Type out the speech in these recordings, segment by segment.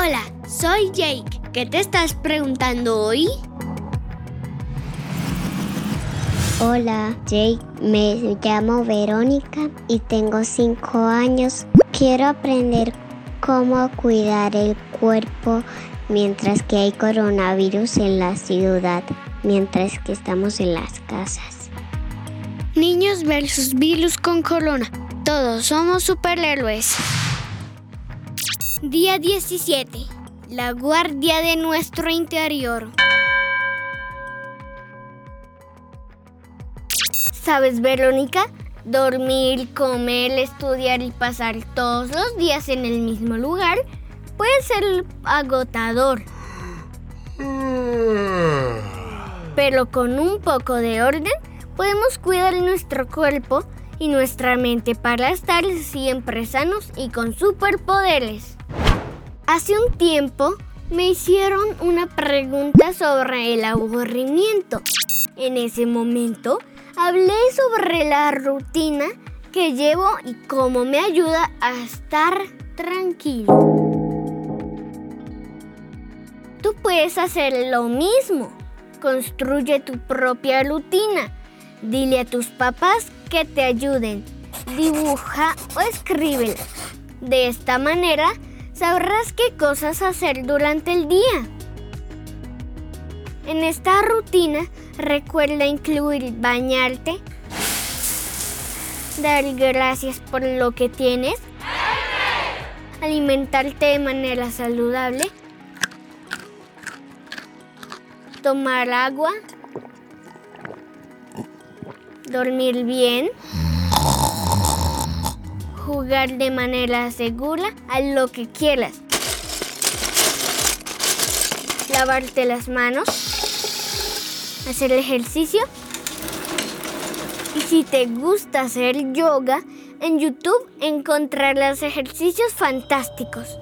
Hola, soy Jake. ¿Qué te estás preguntando hoy? Hola, Jake. Me llamo Verónica y tengo 5 años. Quiero aprender cómo cuidar el cuerpo mientras que hay coronavirus en la ciudad, mientras que estamos en las casas. Niños versus virus con corona. Todos somos superhéroes. Día 17. La guardia de nuestro interior. ¿Sabes, Verónica? Dormir, comer, estudiar y pasar todos los días en el mismo lugar puede ser agotador. Pero con un poco de orden podemos cuidar nuestro cuerpo y nuestra mente para estar siempre sanos y con superpoderes. Hace un tiempo me hicieron una pregunta sobre el aburrimiento. En ese momento hablé sobre la rutina que llevo y cómo me ayuda a estar tranquilo. Tú puedes hacer lo mismo. Construye tu propia rutina. Dile a tus papás que te ayuden. Dibuja o escríbela. De esta manera sabrás qué cosas hacer durante el día. En esta rutina recuerda incluir bañarte, dar gracias por lo que tienes, alimentarte de manera saludable, tomar agua, dormir bien, jugar de manera segura a lo que quieras. Lavarte las manos, hacer ejercicio. Y si te gusta hacer yoga, en YouTube encontrarás ejercicios fantásticos.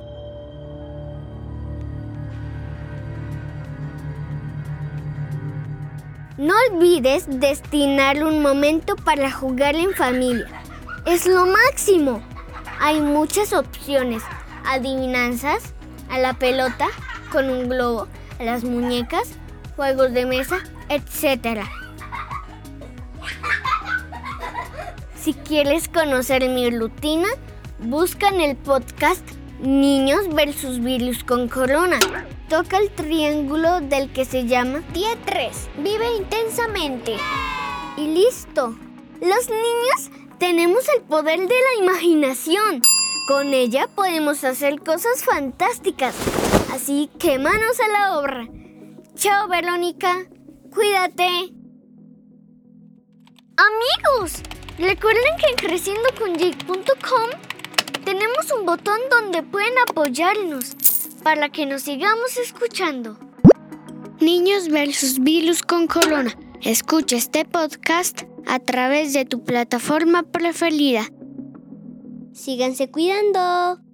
No olvides destinar un momento para jugar en familia. Es lo máximo. Hay muchas opciones. Adivinanzas, a la pelota, con un globo, a las muñecas, juegos de mesa, etc. Si quieres conocer mi rutina, busca en el podcast Niños versus Virus con Corona. Toca el triángulo del que se llama Día 3. Vive intensamente. Y listo. Los niños tenemos el poder de la imaginación. Con ella podemos hacer cosas fantásticas. Así que manos a la obra. Chao, Verónica. Cuídate. Amigos, recuerden que en creciendoconyake.com tenemos un botón donde pueden apoyarnos para que nos sigamos escuchando. Niños versus virus con corona. Escucha este podcast a través de tu plataforma preferida. Síganse cuidando.